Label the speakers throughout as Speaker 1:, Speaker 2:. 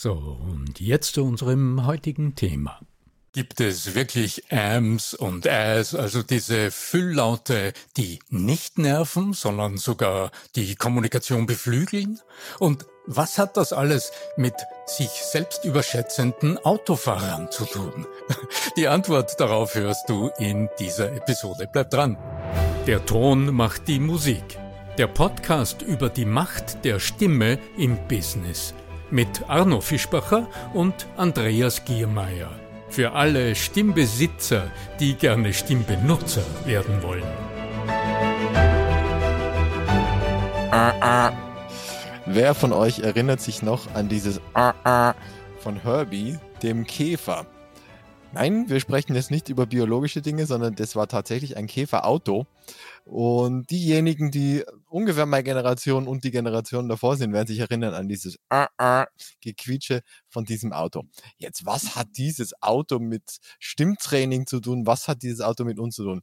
Speaker 1: So, und jetzt zu unserem heutigen Thema. Gibt es wirklich Ams und Äs, also diese Fülllaute, die nicht nerven, sondern sogar die Kommunikation beflügeln? Und was hat das alles mit sich selbst überschätzenden Autofahrern zu tun? Die Antwort darauf hörst du in dieser Episode. Bleib dran. Der Ton macht die Musik. Der Podcast über die Macht der Stimme im Business mit Arno Fischbacher und Andreas Giermeier. Für alle Stimmbesitzer, die gerne Stimmbenutzer werden wollen.
Speaker 2: Ah, ah. Wer von euch erinnert sich noch an dieses ah, ah von Herbie, dem Käfer? Nein, wir sprechen jetzt nicht über biologische Dinge, sondern das war tatsächlich ein Käferauto. Und diejenigen, die ungefähr meine Generation und die Generation davor sind, werden sich erinnern an dieses Gequietsche von diesem Auto. Jetzt, was hat dieses Auto mit Stimmtraining zu tun? Was hat dieses Auto mit uns zu tun?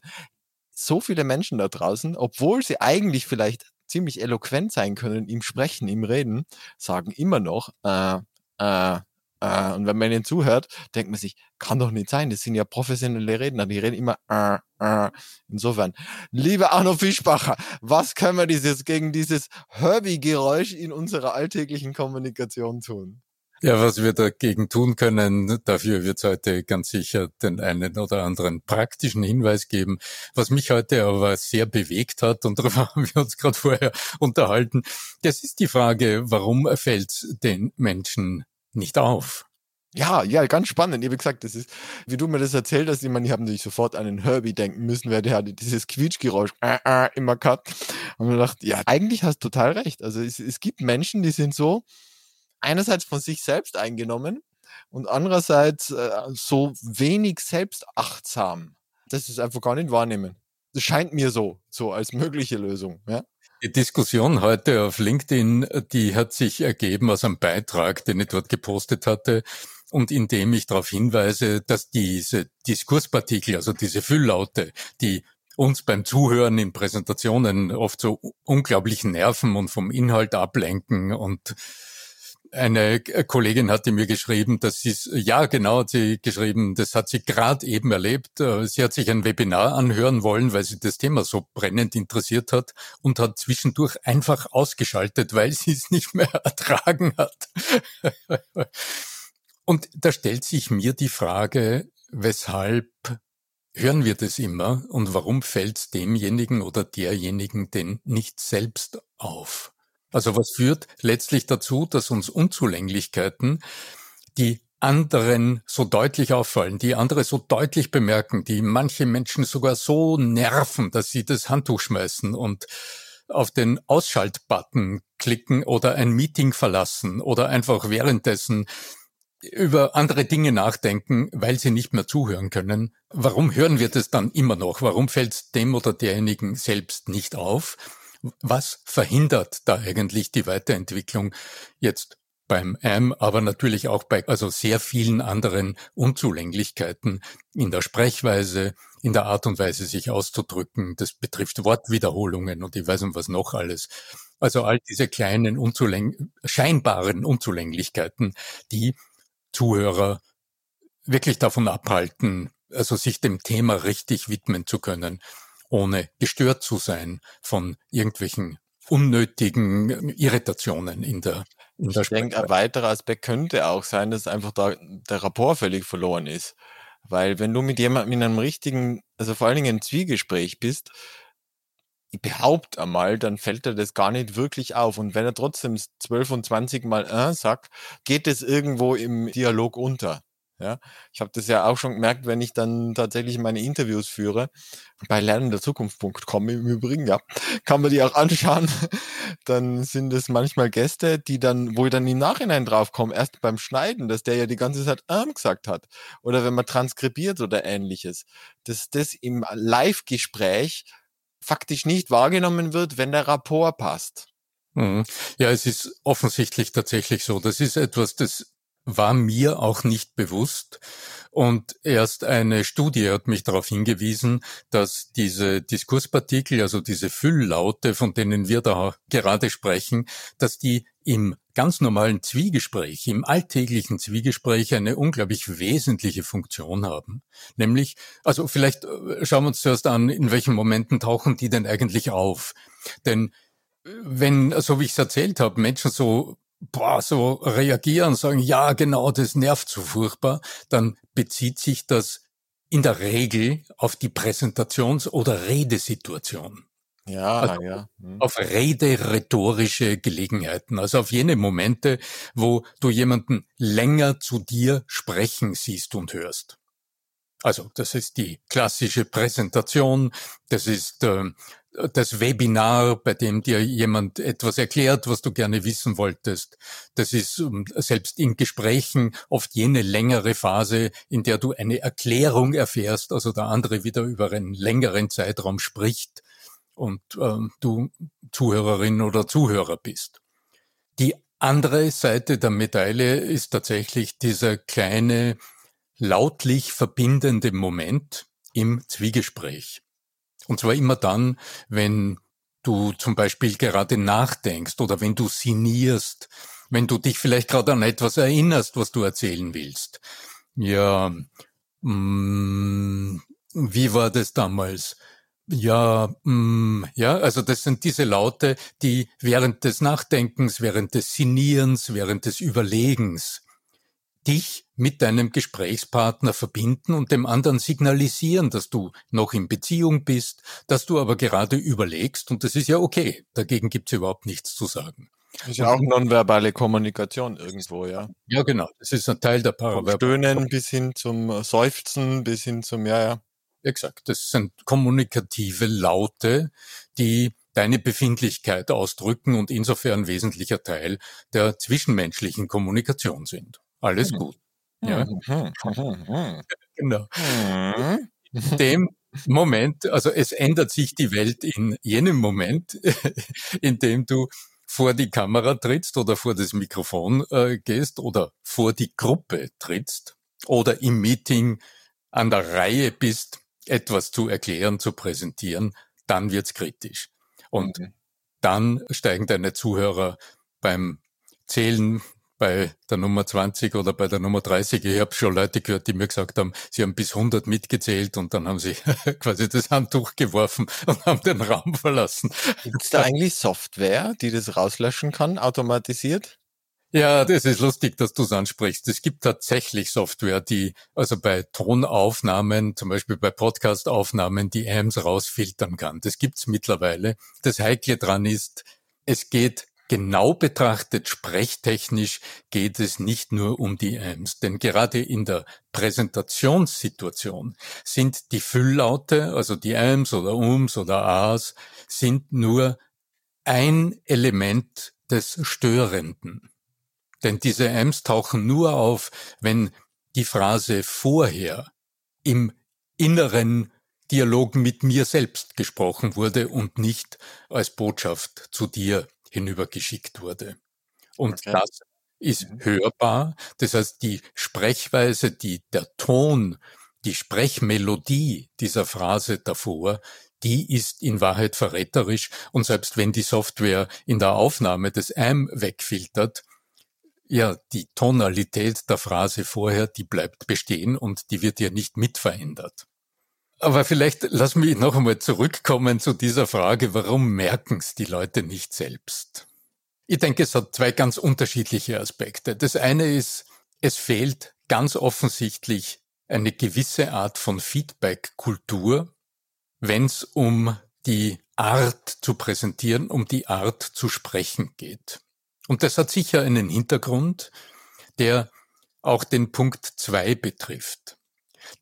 Speaker 2: So viele Menschen da draußen, obwohl sie eigentlich vielleicht ziemlich eloquent sein können im Sprechen, im Reden, sagen immer noch, äh, äh, äh, und wenn man ihnen zuhört, denkt man sich, kann doch nicht sein, das sind ja professionelle Redner, die reden immer äh, äh. Insofern, lieber Arno Fischbacher, was können wir dieses, gegen dieses Herbie-Geräusch in unserer alltäglichen Kommunikation tun?
Speaker 1: Ja, was wir dagegen tun können, dafür wird es heute ganz sicher den einen oder anderen praktischen Hinweis geben. Was mich heute aber sehr bewegt hat, und darüber haben wir uns gerade vorher unterhalten, das ist die Frage, warum fällt den Menschen nicht auf.
Speaker 2: Ja, ja, ganz spannend. Habe gesagt, das ist, wie du mir das erzählt hast, ich meine, ich habe natürlich sofort an den Herbie denken müssen, weil der hat dieses Quietschgeräusch äh, äh, immer gehabt. Und mir gedacht, ja, eigentlich hast du total recht. Also es, es gibt Menschen, die sind so einerseits von sich selbst eingenommen und andererseits äh, so wenig selbstachtsam, dass sie es einfach gar nicht wahrnehmen. Das scheint mir so, so als mögliche Lösung. Ja?
Speaker 1: Die Diskussion heute auf LinkedIn, die hat sich ergeben aus einem Beitrag, den ich dort gepostet hatte und in dem ich darauf hinweise, dass diese Diskurspartikel, also diese Fülllaute, die uns beim Zuhören in Präsentationen oft so unglaublich nerven und vom Inhalt ablenken und eine Kollegin hatte mir geschrieben, dass sie ja genau hat sie geschrieben, das hat sie gerade eben erlebt. Äh, sie hat sich ein Webinar anhören wollen, weil sie das Thema so brennend interessiert hat und hat zwischendurch einfach ausgeschaltet, weil sie es nicht mehr ertragen hat. und da stellt sich mir die Frage, weshalb hören wir das immer und warum fällt es demjenigen oder derjenigen denn nicht selbst auf? Also was führt letztlich dazu, dass uns Unzulänglichkeiten, die anderen so deutlich auffallen, die andere so deutlich bemerken, die manche Menschen sogar so nerven, dass sie das Handtuch schmeißen und auf den Ausschaltbutton klicken oder ein Meeting verlassen oder einfach währenddessen über andere Dinge nachdenken, weil sie nicht mehr zuhören können. Warum hören wir das dann immer noch? Warum fällt es dem oder derjenigen selbst nicht auf? Was verhindert da eigentlich die Weiterentwicklung jetzt beim AM, aber natürlich auch bei also sehr vielen anderen Unzulänglichkeiten in der Sprechweise, in der Art und Weise sich auszudrücken. Das betrifft Wortwiederholungen und ich weiß nicht was noch alles. Also all diese kleinen Unzuläng scheinbaren Unzulänglichkeiten, die Zuhörer wirklich davon abhalten, also sich dem Thema richtig widmen zu können, ohne gestört zu sein von irgendwelchen unnötigen Irritationen in der in
Speaker 2: der Ich denke, ein weiterer Aspekt könnte auch sein, dass einfach da der Rapport völlig verloren ist. Weil wenn du mit jemandem in einem richtigen, also vor allen Dingen im Zwiegespräch bist, ich behaupte einmal, dann fällt er das gar nicht wirklich auf. Und wenn er trotzdem 12 und 20 Mal äh sagt, geht es irgendwo im Dialog unter. Ja, ich habe das ja auch schon gemerkt, wenn ich dann tatsächlich meine Interviews führe, bei lernenderzukunft.com im Übrigen, ja, kann man die auch anschauen. Dann sind es manchmal Gäste, die dann, wo ich dann im Nachhinein draufkomme, erst beim Schneiden, dass der ja die ganze Zeit ähm gesagt hat. Oder wenn man transkribiert oder ähnliches. Dass das im Live-Gespräch faktisch nicht wahrgenommen wird, wenn der Rapport passt.
Speaker 1: Mhm. Ja, es ist offensichtlich tatsächlich so. Das ist etwas, das war mir auch nicht bewusst. Und erst eine Studie hat mich darauf hingewiesen, dass diese Diskurspartikel, also diese Fülllaute, von denen wir da gerade sprechen, dass die im ganz normalen Zwiegespräch, im alltäglichen Zwiegespräch eine unglaublich wesentliche Funktion haben. Nämlich, also vielleicht äh, schauen wir uns zuerst an, in welchen Momenten tauchen die denn eigentlich auf? Denn äh, wenn, so wie ich es erzählt habe, Menschen so boah, so reagieren, sagen, ja, genau, das nervt so furchtbar, dann bezieht sich das in der Regel auf die Präsentations- oder Redesituation.
Speaker 2: Ja, also ja.
Speaker 1: Hm. Auf rede-rhetorische Gelegenheiten, also auf jene Momente, wo du jemanden länger zu dir sprechen siehst und hörst. Also das ist die klassische Präsentation, das ist äh, das Webinar, bei dem dir jemand etwas erklärt, was du gerne wissen wolltest. Das ist ähm, selbst in Gesprächen oft jene längere Phase, in der du eine Erklärung erfährst, also der andere wieder über einen längeren Zeitraum spricht und ähm, du Zuhörerin oder Zuhörer bist. Die andere Seite der Medaille ist tatsächlich dieser kleine, lautlich verbindende Moment im Zwiegespräch. Und zwar immer dann, wenn du zum Beispiel gerade nachdenkst oder wenn du sinnierst, wenn du dich vielleicht gerade an etwas erinnerst, was du erzählen willst. Ja, mh, mm, wie war das damals? Ja, mh, mm, ja, also das sind diese Laute, die während des Nachdenkens, während des Sinnierens, während des Überlegens dich mit deinem Gesprächspartner verbinden und dem anderen signalisieren, dass du noch in Beziehung bist, dass du aber gerade überlegst und das ist ja okay. Dagegen gibt's überhaupt nichts zu sagen.
Speaker 2: Das ist ja auch nonverbale Kommunikation irgendwo, ja.
Speaker 1: Ja, genau. Das ist ein Teil der Paraverbal.
Speaker 2: Stöhnen bis hin zum Seufzen, bis hin zum, ja, ja.
Speaker 1: Exakt. Das sind kommunikative Laute, die deine Befindlichkeit ausdrücken und insofern wesentlicher Teil der zwischenmenschlichen Kommunikation sind. Alles mhm. gut. Ja. Mhm. Mhm. genau. In dem Moment, also es ändert sich die Welt in jenem Moment, in dem du vor die Kamera trittst oder vor das Mikrofon äh, gehst oder vor die Gruppe trittst oder im Meeting an der Reihe bist, etwas zu erklären, zu präsentieren, dann wird's kritisch. Und mhm. dann steigen deine Zuhörer beim Zählen bei der Nummer 20 oder bei der Nummer 30. Ich habe schon Leute gehört, die mir gesagt haben, sie haben bis 100 mitgezählt und dann haben sie quasi das Handtuch geworfen und haben den Raum verlassen.
Speaker 2: Gibt es da eigentlich Software, die das rauslöschen kann, automatisiert?
Speaker 1: Ja, das ist lustig, dass du es ansprichst. Es gibt tatsächlich Software, die also bei Tonaufnahmen, zum Beispiel bei Podcastaufnahmen, die AMs rausfiltern kann. Das gibt's mittlerweile. Das Heikle dran ist, es geht Genau betrachtet, sprechtechnisch geht es nicht nur um die Ms, denn gerade in der Präsentationssituation sind die Fülllaute, also die Ms oder Ums oder As, sind nur ein Element des Störenden. Denn diese Ms tauchen nur auf, wenn die Phrase vorher im inneren Dialog mit mir selbst gesprochen wurde und nicht als Botschaft zu dir hinübergeschickt wurde. Und okay. das ist mhm. hörbar. Das heißt, die Sprechweise, die, der Ton, die Sprechmelodie dieser Phrase davor, die ist in Wahrheit verräterisch und selbst wenn die Software in der Aufnahme des AM wegfiltert, ja, die Tonalität der Phrase vorher, die bleibt bestehen und die wird ja nicht mitverändert. Aber vielleicht lass mich noch einmal zurückkommen zu dieser Frage, warum merken es die Leute nicht selbst? Ich denke, es hat zwei ganz unterschiedliche Aspekte. Das eine ist, es fehlt ganz offensichtlich eine gewisse Art von Feedback-Kultur, wenn es um die Art zu präsentieren, um die Art zu sprechen geht. Und das hat sicher einen Hintergrund, der auch den Punkt zwei betrifft.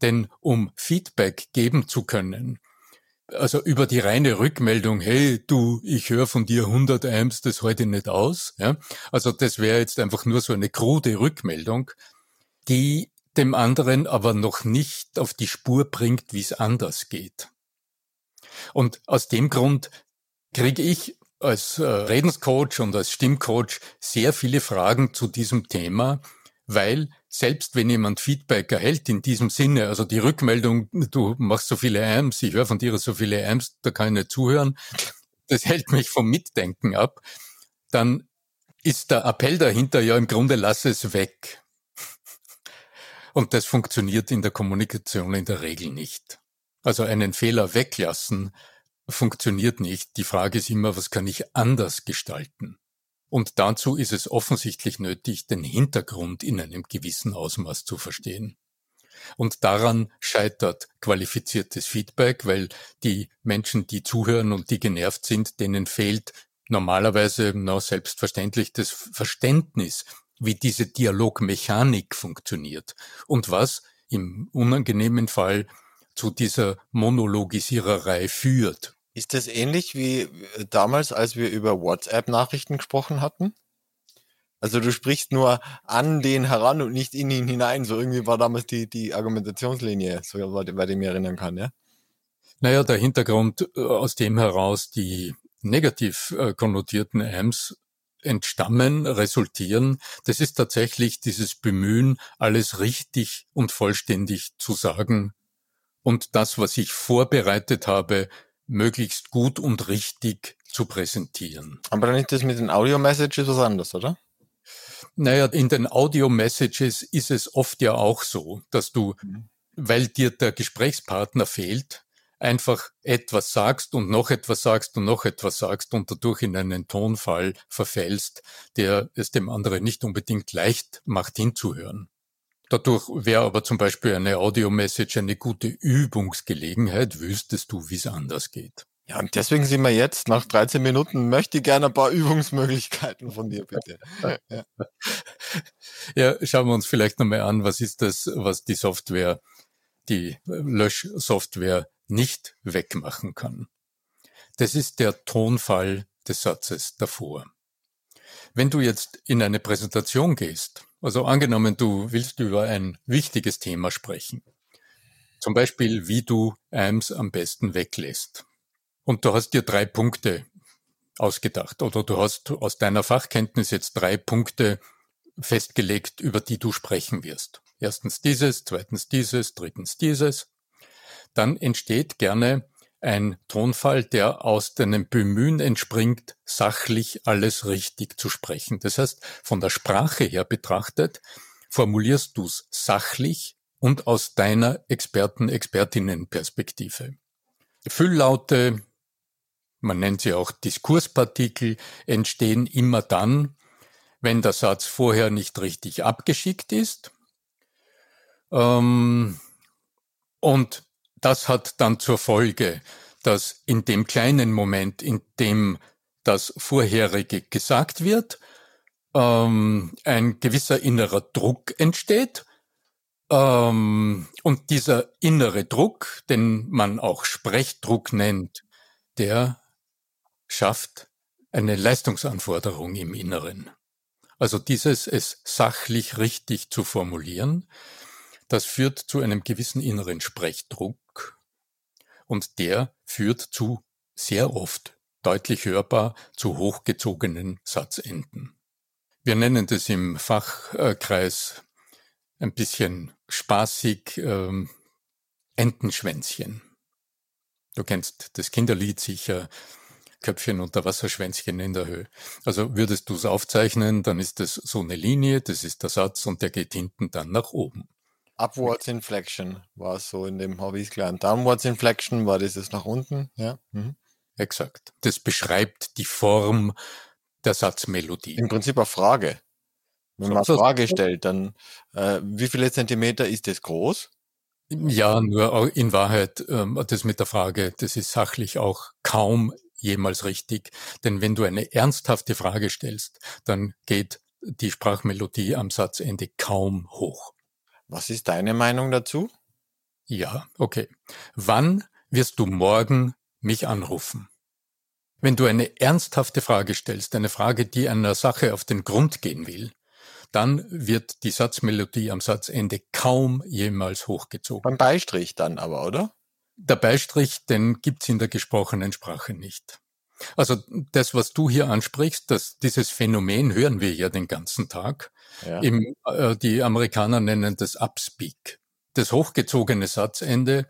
Speaker 1: Denn um Feedback geben zu können, also über die reine Rückmeldung, hey, du, ich höre von dir 100 Amps, das heute nicht aus, ja, also das wäre jetzt einfach nur so eine krude Rückmeldung, die dem anderen aber noch nicht auf die Spur bringt, wie es anders geht. Und aus dem Grund kriege ich als äh, Redenscoach und als Stimmcoach sehr viele Fragen zu diesem Thema, weil selbst wenn jemand Feedback erhält in diesem Sinne, also die Rückmeldung, du machst so viele Amps, ich höre von dir so viele Amps, da kann ich nicht zuhören, das hält mich vom Mitdenken ab, dann ist der Appell dahinter ja im Grunde, lass es weg. Und das funktioniert in der Kommunikation in der Regel nicht. Also einen Fehler weglassen funktioniert nicht. Die Frage ist immer, was kann ich anders gestalten? Und dazu ist es offensichtlich nötig, den Hintergrund in einem gewissen Ausmaß zu verstehen. Und daran scheitert qualifiziertes Feedback, weil die Menschen, die zuhören und die genervt sind, denen fehlt normalerweise na, selbstverständlich das Verständnis, wie diese Dialogmechanik funktioniert und was im unangenehmen Fall zu dieser Monologisiererei führt.
Speaker 2: Ist das ähnlich wie damals, als wir über WhatsApp-Nachrichten gesprochen hatten? Also du sprichst nur an den heran und nicht in ihn hinein. So irgendwie war damals die, die Argumentationslinie, so weil ich mich erinnern kann, ja?
Speaker 1: Naja, der Hintergrund äh, aus dem heraus die negativ äh, konnotierten AMS entstammen, resultieren, das ist tatsächlich dieses Bemühen, alles richtig und vollständig zu sagen und das, was ich vorbereitet habe, möglichst gut und richtig zu präsentieren.
Speaker 2: Aber dann ist das mit den Audio-Messages was anderes, oder?
Speaker 1: Naja, in den Audio-Messages ist es oft ja auch so, dass du, mhm. weil dir der Gesprächspartner fehlt, einfach etwas sagst und noch etwas sagst und noch etwas sagst und dadurch in einen Tonfall verfällst, der es dem anderen nicht unbedingt leicht macht hinzuhören. Dadurch wäre aber zum Beispiel eine Audio-Message eine gute Übungsgelegenheit, wüsstest du, wie es anders geht.
Speaker 2: Ja, und deswegen sind wir jetzt, nach 13 Minuten, möchte ich gerne ein paar Übungsmöglichkeiten von dir, bitte.
Speaker 1: Ja, ja schauen wir uns vielleicht nochmal an, was ist das, was die Software, die Löschsoftware nicht wegmachen kann. Das ist der Tonfall des Satzes davor. Wenn du jetzt in eine Präsentation gehst also angenommen, du willst über ein wichtiges Thema sprechen. Zum Beispiel, wie du AMS am besten weglässt. Und du hast dir drei Punkte ausgedacht oder du hast aus deiner Fachkenntnis jetzt drei Punkte festgelegt, über die du sprechen wirst. Erstens dieses, zweitens dieses, drittens dieses. Dann entsteht gerne ein Tonfall, der aus deinem Bemühen entspringt, sachlich alles richtig zu sprechen. Das heißt, von der Sprache her betrachtet, formulierst du es sachlich und aus deiner Experten-Expertinnen-Perspektive. Fülllaute, man nennt sie auch Diskurspartikel, entstehen immer dann, wenn der Satz vorher nicht richtig abgeschickt ist. Ähm, und das hat dann zur Folge, dass in dem kleinen Moment, in dem das Vorherige gesagt wird, ähm, ein gewisser innerer Druck entsteht. Ähm, und dieser innere Druck, den man auch Sprechdruck nennt, der schafft eine Leistungsanforderung im Inneren. Also dieses es sachlich richtig zu formulieren, das führt zu einem gewissen inneren Sprechdruck und der führt zu sehr oft deutlich hörbar zu hochgezogenen Satzenden. Wir nennen das im Fachkreis ein bisschen spaßig ähm, Entenschwänzchen. Du kennst das Kinderlied sicher, Köpfchen unter Wasser, Schwänzchen in der Höhe. Also würdest du es aufzeichnen, dann ist das so eine Linie, das ist der Satz und der geht hinten dann nach oben.
Speaker 2: Upwards Inflection war es so in dem Hobbys gelernt. Downwards Inflection war dieses nach unten, ja. Mhm.
Speaker 1: Exakt. Das beschreibt die Form der Satzmelodie.
Speaker 2: Im Prinzip eine Frage. Wenn man eine Frage stellt, dann äh, wie viele Zentimeter ist das groß?
Speaker 1: Ja, nur in Wahrheit, ähm, das mit der Frage, das ist sachlich auch kaum jemals richtig. Denn wenn du eine ernsthafte Frage stellst, dann geht die Sprachmelodie am Satzende kaum hoch.
Speaker 2: Was ist deine Meinung dazu?
Speaker 1: Ja, okay. Wann wirst du morgen mich anrufen? Wenn du eine ernsthafte Frage stellst, eine Frage, die einer Sache auf den Grund gehen will, dann wird die Satzmelodie am Satzende kaum jemals hochgezogen.
Speaker 2: Beim Beistrich dann aber, oder?
Speaker 1: Der Beistrich, den gibt's in der gesprochenen Sprache nicht. Also das, was du hier ansprichst, dass dieses Phänomen hören wir ja den ganzen Tag. Ja. Im, äh, die Amerikaner nennen das Upspeak. Das hochgezogene Satzende,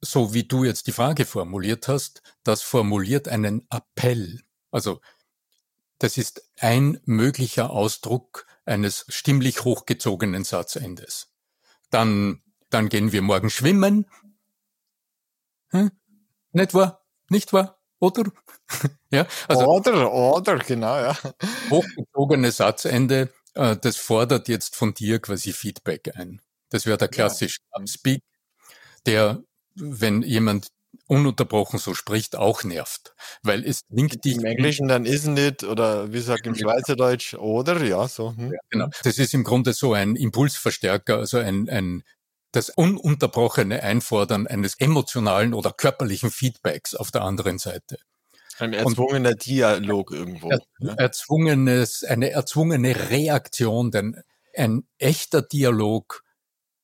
Speaker 1: so wie du jetzt die Frage formuliert hast, das formuliert einen Appell. Also das ist ein möglicher Ausdruck eines stimmlich hochgezogenen Satzendes. Dann, dann gehen wir morgen schwimmen. Hm? Nicht wahr? Nicht wahr? Oder?
Speaker 2: ja, also oder, oder, genau, ja.
Speaker 1: Hochgezogene Satzende, äh, das fordert jetzt von dir quasi Feedback ein. Das wäre der klassische ja. Speak, der, wenn jemand ununterbrochen so spricht, auch nervt. Weil es
Speaker 2: klingt dich. Im Englischen dann isn't it oder wie sagt im Schweizerdeutsch oder ja, so. Hm. Ja,
Speaker 1: genau. Das ist im Grunde so ein Impulsverstärker, also ein, ein das ununterbrochene Einfordern eines emotionalen oder körperlichen Feedbacks auf der anderen Seite.
Speaker 2: Ein erzwungener Und Dialog irgendwo.
Speaker 1: Ja. Erzwungenes, eine erzwungene Reaktion, denn ein echter Dialog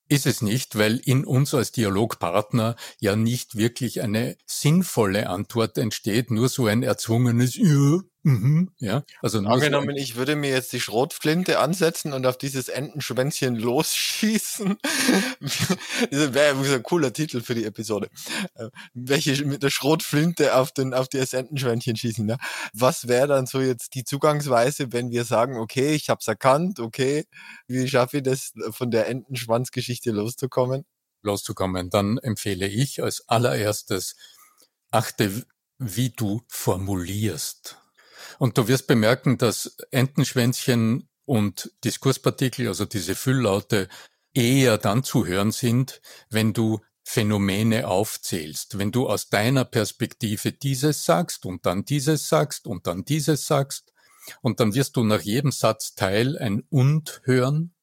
Speaker 1: ist es nicht, weil in uns als Dialogpartner ja nicht wirklich eine sinnvolle Antwort entsteht, nur so ein erzwungenes Ja, Mhm, ja,
Speaker 2: also angenommen, ich würde mir jetzt die Schrotflinte ansetzen und auf dieses Entenschwänzchen losschießen. das wäre ein cooler Titel für die Episode. Äh, welche mit der Schrotflinte auf den auf das Entenschwänzchen schießen. Ne? Was wäre dann so jetzt die Zugangsweise, wenn wir sagen, okay, ich habe es erkannt, okay, wie schaffe ich das von der Entenschwanzgeschichte loszukommen?
Speaker 1: Loszukommen, dann empfehle ich als allererstes achte, wie du formulierst. Und du wirst bemerken, dass Entenschwänzchen und Diskurspartikel, also diese Fülllaute, eher dann zu hören sind, wenn du Phänomene aufzählst. Wenn du aus deiner Perspektive dieses sagst und dann dieses sagst und dann dieses sagst und dann wirst du nach jedem Satzteil ein und hören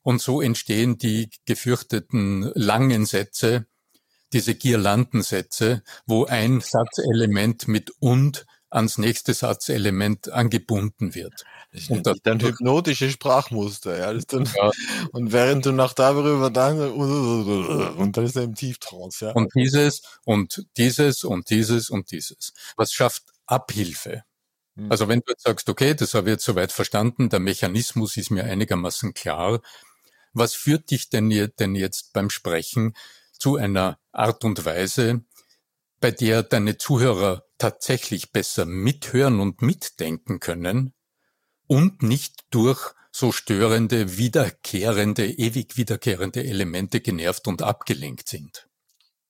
Speaker 1: und so entstehen die gefürchteten langen Sätze, diese Girlandensätze, wo ein Satzelement mit und ans nächste Satzelement angebunden wird.
Speaker 2: Das und das dann hypnotische Sprachmuster, ja. Dann, ja. Und während du nach darüber dann und dann ist er im Tieftrance, ja.
Speaker 1: Und dieses und dieses und dieses und dieses. Was schafft Abhilfe? Hm. Also wenn du jetzt sagst, okay, das habe ich jetzt soweit verstanden, der Mechanismus ist mir einigermaßen klar. Was führt dich denn, denn jetzt beim Sprechen zu einer Art und Weise, bei der deine Zuhörer tatsächlich besser mithören und mitdenken können und nicht durch so störende, wiederkehrende, ewig wiederkehrende Elemente genervt und abgelenkt sind.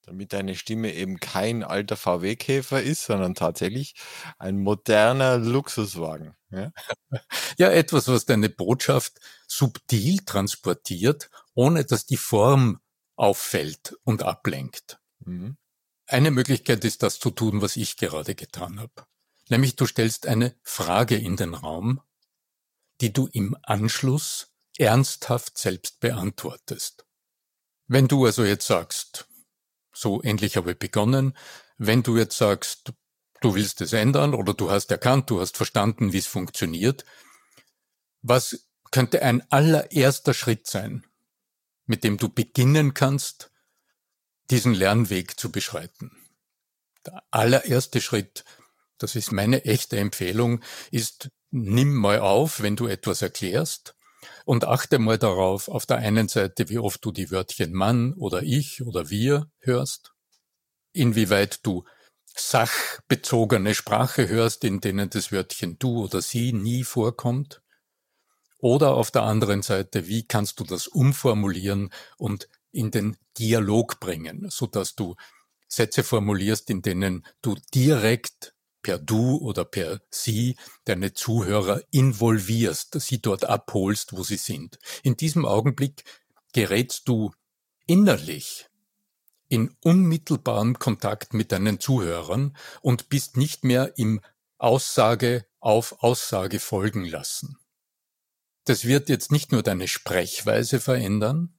Speaker 2: Damit deine Stimme eben kein alter VW-Käfer ist, sondern tatsächlich ein moderner Luxuswagen. Ja?
Speaker 1: ja, etwas, was deine Botschaft subtil transportiert, ohne dass die Form auffällt und ablenkt. Mhm. Eine Möglichkeit ist das zu tun, was ich gerade getan habe. Nämlich du stellst eine Frage in den Raum, die du im Anschluss ernsthaft selbst beantwortest. Wenn du also jetzt sagst, so ähnlich habe ich begonnen, wenn du jetzt sagst, du willst es ändern oder du hast erkannt, du hast verstanden, wie es funktioniert, was könnte ein allererster Schritt sein, mit dem du beginnen kannst, diesen Lernweg zu beschreiten. Der allererste Schritt, das ist meine echte Empfehlung, ist, nimm mal auf, wenn du etwas erklärst und achte mal darauf, auf der einen Seite, wie oft du die Wörtchen Mann oder ich oder wir hörst inwieweit du sachbezogene Sprache hörst, in denen das Wörtchen du oder sie nie vorkommt. Oder auf der anderen Seite, wie kannst du das umformulieren und in den Dialog bringen, so dass du Sätze formulierst, in denen du direkt per Du oder per Sie deine Zuhörer involvierst, sie dort abholst, wo sie sind. In diesem Augenblick gerätst du innerlich in unmittelbarem Kontakt mit deinen Zuhörern und bist nicht mehr im Aussage auf Aussage folgen lassen. Das wird jetzt nicht nur deine Sprechweise verändern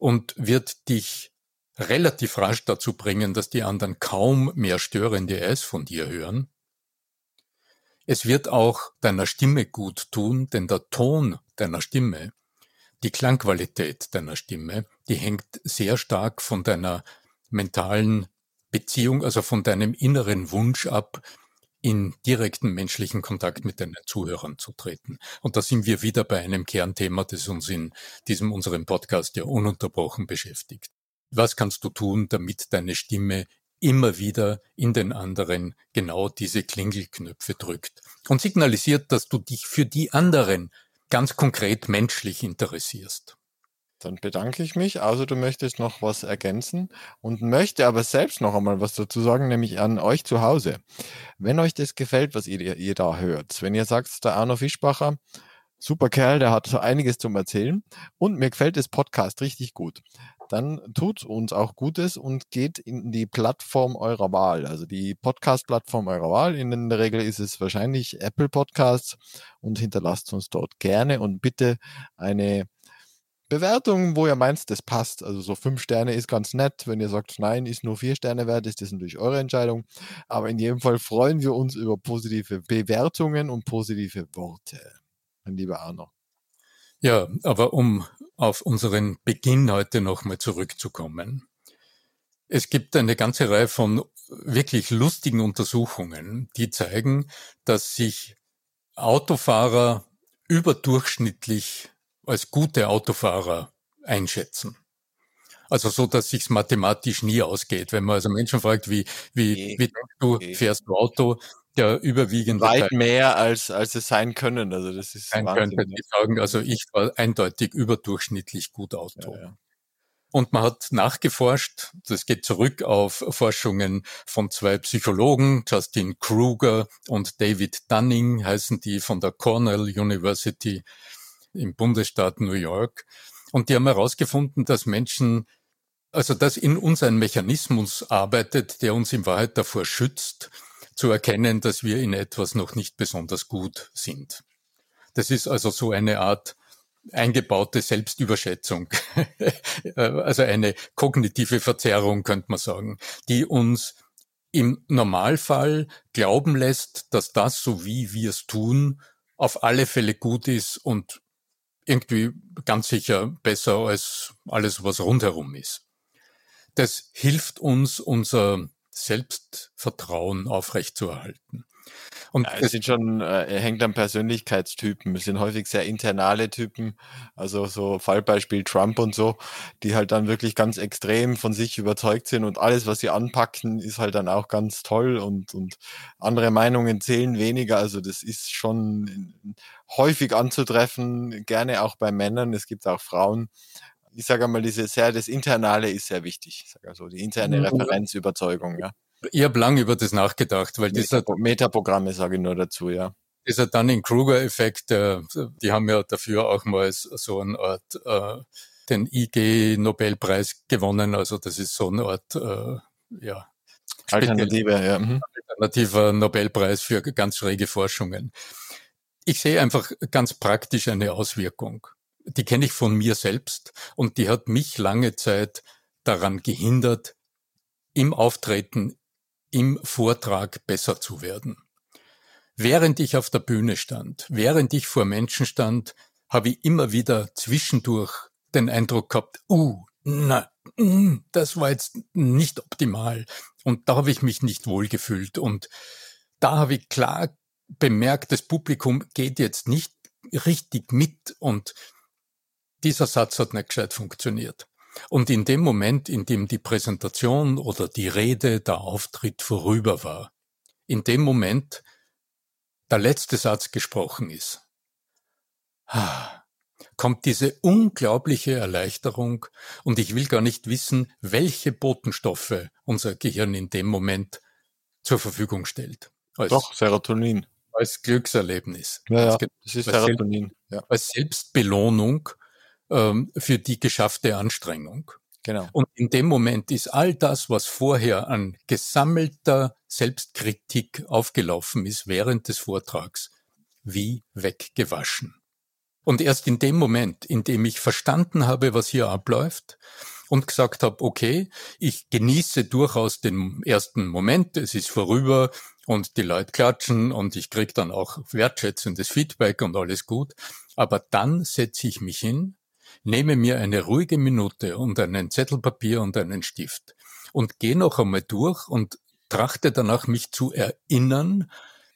Speaker 1: und wird dich relativ rasch dazu bringen, dass die anderen kaum mehr störende S von dir hören. Es wird auch deiner Stimme gut tun, denn der Ton deiner Stimme, die Klangqualität deiner Stimme, die hängt sehr stark von deiner mentalen Beziehung, also von deinem inneren Wunsch ab, in direkten menschlichen Kontakt mit deinen Zuhörern zu treten. Und da sind wir wieder bei einem Kernthema, das uns in diesem unserem Podcast ja ununterbrochen beschäftigt. Was kannst du tun, damit deine Stimme immer wieder in den anderen genau diese Klingelknöpfe drückt und signalisiert, dass du dich für die anderen ganz konkret menschlich interessierst?
Speaker 2: Dann bedanke ich mich. Also du möchtest noch was ergänzen und möchte aber selbst noch einmal was dazu sagen, nämlich an euch zu Hause. Wenn euch das gefällt, was ihr, ihr da hört, wenn ihr sagt, der Arno Fischbacher, super Kerl, der hat so einiges zum Erzählen und mir gefällt das Podcast richtig gut, dann tut uns auch Gutes und geht in die Plattform eurer Wahl, also die Podcast-Plattform eurer Wahl. In der Regel ist es wahrscheinlich Apple Podcasts und hinterlasst uns dort gerne und bitte eine Bewertung, wo ihr meint, das passt. Also so fünf Sterne ist ganz nett. Wenn ihr sagt, nein, ist nur vier Sterne wert, ist das natürlich eure Entscheidung. Aber in jedem Fall freuen wir uns über positive Bewertungen und positive Worte. Mein lieber Arno.
Speaker 1: Ja, aber um auf unseren Beginn heute nochmal zurückzukommen. Es gibt eine ganze Reihe von wirklich lustigen Untersuchungen, die zeigen, dass sich Autofahrer überdurchschnittlich als gute Autofahrer einschätzen. Also so, dass sich's mathematisch nie ausgeht. Wenn man also Menschen fragt, wie, wie, wie du fährst du Auto, der überwiegende
Speaker 2: Weit Teil mehr als, als es sein können. Also das ist
Speaker 1: sein Wahnsinn, könnte. Die sagen, also ich war eindeutig überdurchschnittlich gut Auto. Ja, ja. Und man hat nachgeforscht, das geht zurück auf Forschungen von zwei Psychologen, Justin Kruger und David Dunning heißen die von der Cornell University im Bundesstaat New York. Und die haben herausgefunden, dass Menschen, also dass in uns ein Mechanismus arbeitet, der uns in Wahrheit davor schützt, zu erkennen, dass wir in etwas noch nicht besonders gut sind. Das ist also so eine Art eingebaute Selbstüberschätzung, also eine kognitive Verzerrung, könnte man sagen, die uns im Normalfall glauben lässt, dass das, so wie wir es tun, auf alle Fälle gut ist und irgendwie ganz sicher besser als alles, was rundherum ist. Das hilft uns, unser Selbstvertrauen aufrechtzuerhalten.
Speaker 2: Und ja, es sind schon, äh, hängt an Persönlichkeitstypen. Es sind häufig sehr internale Typen, also so Fallbeispiel Trump und so, die halt dann wirklich ganz extrem von sich überzeugt sind und alles, was sie anpacken, ist halt dann auch ganz toll und, und andere Meinungen zählen weniger. Also das ist schon häufig anzutreffen, gerne auch bei Männern. Es gibt auch Frauen. Ich sage einmal, diese sehr, das Internale ist sehr wichtig. Ich sage also die interne mhm. Referenzüberzeugung, ja.
Speaker 1: Ich habe lange über das nachgedacht, weil
Speaker 2: dieser Metaprogramme sage ich nur dazu, ja.
Speaker 1: Dieser Dunning-Kruger-Effekt, äh, die haben ja dafür auch mal so eine Art äh, den IG-Nobelpreis gewonnen. Also das ist so eine Art äh, ja,
Speaker 2: Alternative, ja. Mhm.
Speaker 1: alternativer Nobelpreis für ganz schräge Forschungen. Ich sehe einfach ganz praktisch eine Auswirkung. Die kenne ich von mir selbst und die hat mich lange Zeit daran gehindert, im Auftreten im Vortrag besser zu werden. Während ich auf der Bühne stand, während ich vor Menschen stand, habe ich immer wieder zwischendurch den Eindruck gehabt, uh, na, mm, das war jetzt nicht optimal. Und da habe ich mich nicht wohlgefühlt. Und da habe ich klar bemerkt, das Publikum geht jetzt nicht richtig mit. Und dieser Satz hat nicht gescheit funktioniert. Und in dem Moment, in dem die Präsentation oder die Rede, der Auftritt vorüber war, in dem Moment der letzte Satz gesprochen ist, kommt diese unglaubliche Erleichterung und ich will gar nicht wissen, welche Botenstoffe unser Gehirn in dem Moment zur Verfügung stellt.
Speaker 2: Als, Doch, Serotonin.
Speaker 1: Als Glückserlebnis.
Speaker 2: Ja, ja das ist Serotonin.
Speaker 1: Ja. Als Selbstbelohnung ähm, für die geschaffte Anstrengung.
Speaker 2: Genau.
Speaker 1: Und in dem Moment ist all das, was vorher an gesammelter Selbstkritik aufgelaufen ist während des Vortrags, wie weggewaschen. Und erst in dem Moment, in dem ich verstanden habe, was hier abläuft und gesagt habe, okay, ich genieße durchaus den ersten Moment, es ist vorüber und die Leute klatschen und ich kriege dann auch wertschätzendes Feedback und alles gut, aber dann setze ich mich hin, nehme mir eine ruhige Minute und einen Zettel Papier und einen Stift und gehe noch einmal durch und trachte danach, mich zu erinnern,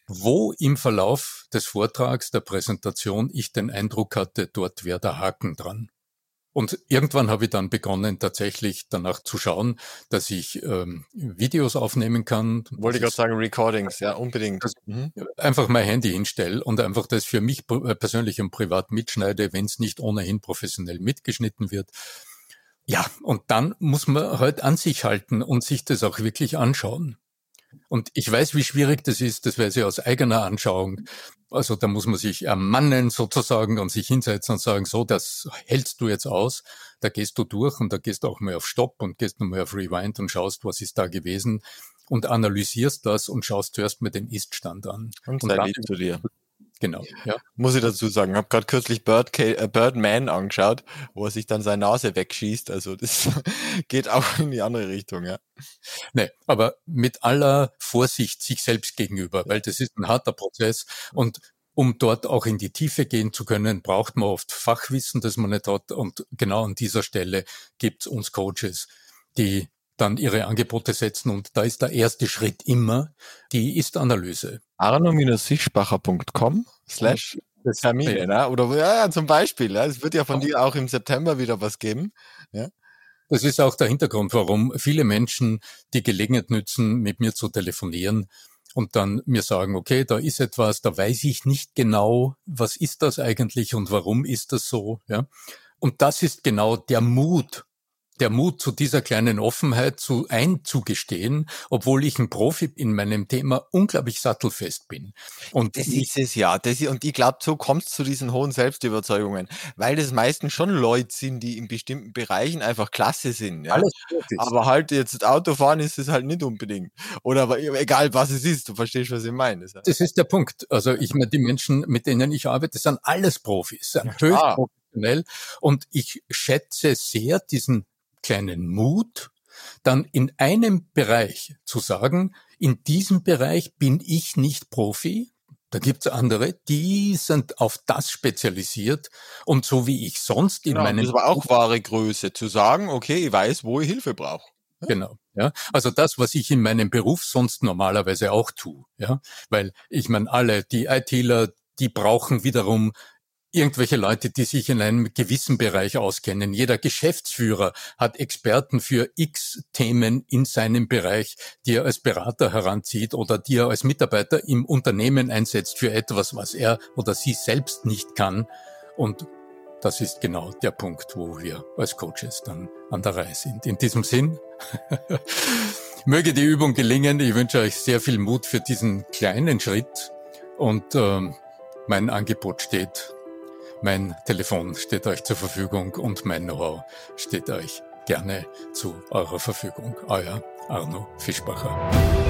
Speaker 1: wo im Verlauf des Vortrags, der Präsentation ich den Eindruck hatte, dort wäre der Haken dran. Und irgendwann habe ich dann begonnen, tatsächlich danach zu schauen, dass ich ähm, Videos aufnehmen kann.
Speaker 2: Wollte ich gerade sagen, Recordings, ja, unbedingt.
Speaker 1: Mhm. Einfach mein Handy hinstelle und einfach das für mich äh, persönlich und privat mitschneide, wenn es nicht ohnehin professionell mitgeschnitten wird. Ja, und dann muss man halt an sich halten und sich das auch wirklich anschauen. Und ich weiß, wie schwierig das ist, das weiß ich aus eigener Anschauung. Also da muss man sich ermannen sozusagen und sich hinsetzen und sagen, so, das hältst du jetzt aus, da gehst du durch und da gehst du auch mal auf Stopp und gehst nochmal auf Rewind und schaust, was ist da gewesen und analysierst das und schaust zuerst mal den Iststand an.
Speaker 2: Und, und sei lieb zu dir.
Speaker 1: Genau, ja.
Speaker 2: Muss ich dazu sagen. Ich habe gerade kürzlich Bird äh, Birdman angeschaut, wo er sich dann seine Nase wegschießt. Also das geht auch in die andere Richtung, ja.
Speaker 1: Nee, aber mit aller Vorsicht sich selbst gegenüber, weil das ist ein harter Prozess und um dort auch in die Tiefe gehen zu können, braucht man oft Fachwissen, das man nicht hat. Und genau an dieser Stelle gibt es uns Coaches, die dann ihre Angebote setzen. Und da ist der erste Schritt immer die Ist-Analyse.
Speaker 2: arno-sichspacher.com slash Termine, ne? oder ja, ja, zum Beispiel. Ja. Es wird ja von dir auch im September wieder was geben. Ja.
Speaker 1: Das ist auch der Hintergrund, warum viele Menschen die Gelegenheit nützen, mit mir zu telefonieren und dann mir sagen, okay, da ist etwas, da weiß ich nicht genau, was ist das eigentlich und warum ist das so, ja. Und das ist genau der Mut, der Mut zu dieser kleinen Offenheit zu einzugestehen, obwohl ich ein Profi in meinem Thema unglaublich sattelfest bin.
Speaker 2: Und das ist es ja. Das, und ich glaube, so kommt es zu diesen hohen Selbstüberzeugungen, weil das meistens schon Leute sind, die in bestimmten Bereichen einfach klasse sind. Ja? Alles aber halt jetzt Autofahren ist es halt nicht unbedingt. Oder aber egal was es ist, du verstehst, was ich meine.
Speaker 1: Das, das ist der Punkt. Also ich meine, die Menschen, mit denen ich arbeite, sind alles Profis, sind höchst professionell. Und ich schätze sehr diesen kleinen Mut, dann in einem Bereich zu sagen, in diesem Bereich bin ich nicht Profi, da gibt's andere, die sind auf das spezialisiert und so wie ich sonst in
Speaker 2: genau,
Speaker 1: meinem...
Speaker 2: Das war auch wahre Größe, zu sagen, okay, ich weiß, wo ich Hilfe brauche.
Speaker 1: Ja? Genau, ja. Also das, was ich in meinem Beruf sonst normalerweise auch tue, ja. Weil ich meine, alle, die ITler, die brauchen wiederum irgendwelche Leute, die sich in einem gewissen Bereich auskennen. Jeder Geschäftsführer hat Experten für X Themen in seinem Bereich, die er als Berater heranzieht oder die er als Mitarbeiter im Unternehmen einsetzt für etwas, was er oder sie selbst nicht kann. Und das ist genau der Punkt, wo wir als Coaches dann an der Reihe sind. In diesem Sinn, möge die Übung gelingen. Ich wünsche euch sehr viel Mut für diesen kleinen Schritt und ähm, mein Angebot steht mein Telefon steht euch zur Verfügung und mein Know-how steht euch gerne zu eurer Verfügung. Euer Arno Fischbacher.